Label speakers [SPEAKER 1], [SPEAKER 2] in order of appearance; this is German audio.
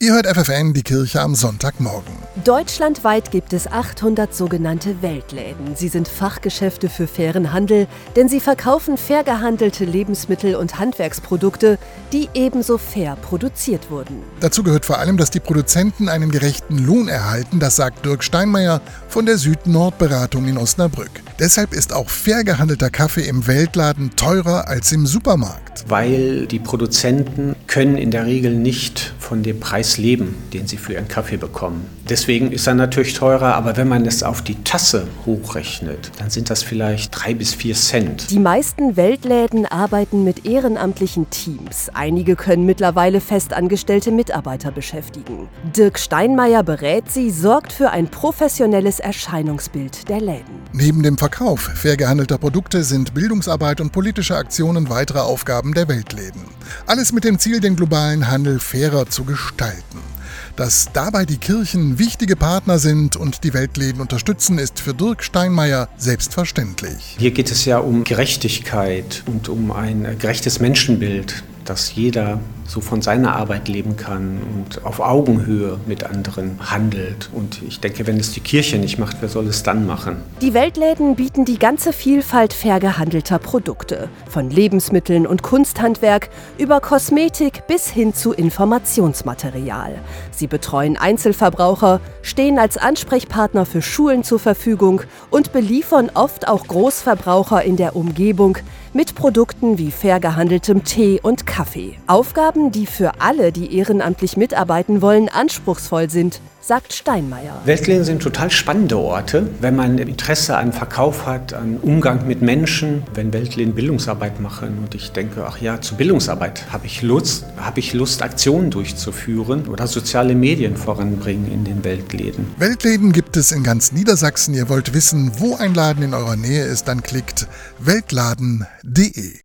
[SPEAKER 1] Ihr hört FFN, die Kirche am Sonntagmorgen.
[SPEAKER 2] Deutschlandweit gibt es 800 sogenannte Weltläden. Sie sind Fachgeschäfte für fairen Handel, denn sie verkaufen fair gehandelte Lebensmittel und Handwerksprodukte, die ebenso fair produziert wurden.
[SPEAKER 1] Dazu gehört vor allem, dass die Produzenten einen gerechten Lohn erhalten, das sagt Dirk Steinmeier von der Süd-Nord-Beratung in Osnabrück. Deshalb ist auch fair gehandelter Kaffee im Weltladen teurer als im Supermarkt.
[SPEAKER 3] Weil die Produzenten können in der Regel nicht von dem Preis leben, den sie für ihren Kaffee bekommen. Deswegen ist er natürlich teurer, aber wenn man es auf die Tasse hochrechnet, dann sind das vielleicht drei bis vier Cent.
[SPEAKER 2] Die meisten Weltläden arbeiten mit ehrenamtlichen Teams. Einige können mittlerweile festangestellte Mitarbeiter beschäftigen. Dirk Steinmeier berät sie, sorgt für ein professionelles Erscheinungsbild der Läden.
[SPEAKER 1] Neben dem Verkauf fair gehandelter Produkte sind Bildungsarbeit und politische Aktionen weitere Aufgaben der Weltläden. Alles mit dem Ziel, den globalen Handel fairer zu gestalten. Dass dabei die Kirchen wichtige Partner sind und die Weltläden unterstützen, ist für Dirk Steinmeier selbstverständlich.
[SPEAKER 3] Hier geht es ja um Gerechtigkeit und um ein gerechtes Menschenbild dass jeder so von seiner Arbeit leben kann und auf Augenhöhe mit anderen handelt. Und ich denke, wenn es die Kirche nicht macht, wer soll es dann machen?
[SPEAKER 2] Die Weltläden bieten die ganze Vielfalt fair gehandelter Produkte. Von Lebensmitteln und Kunsthandwerk über Kosmetik bis hin zu Informationsmaterial. Sie betreuen Einzelverbraucher, stehen als Ansprechpartner für Schulen zur Verfügung und beliefern oft auch Großverbraucher in der Umgebung mit Produkten wie fair gehandeltem Tee und Kaffee. Aufgaben, die für alle, die ehrenamtlich mitarbeiten wollen, anspruchsvoll sind sagt Steinmeier.
[SPEAKER 3] Weltläden sind total spannende Orte, wenn man Interesse an Verkauf hat, an Umgang mit Menschen, wenn Weltläden Bildungsarbeit machen und ich denke, ach ja, zu Bildungsarbeit habe ich Lust, habe ich Lust, Aktionen durchzuführen oder soziale Medien voranbringen in den Weltläden.
[SPEAKER 1] Weltläden gibt es in ganz Niedersachsen. Ihr wollt wissen, wo ein Laden in eurer Nähe ist, dann klickt weltladen.de.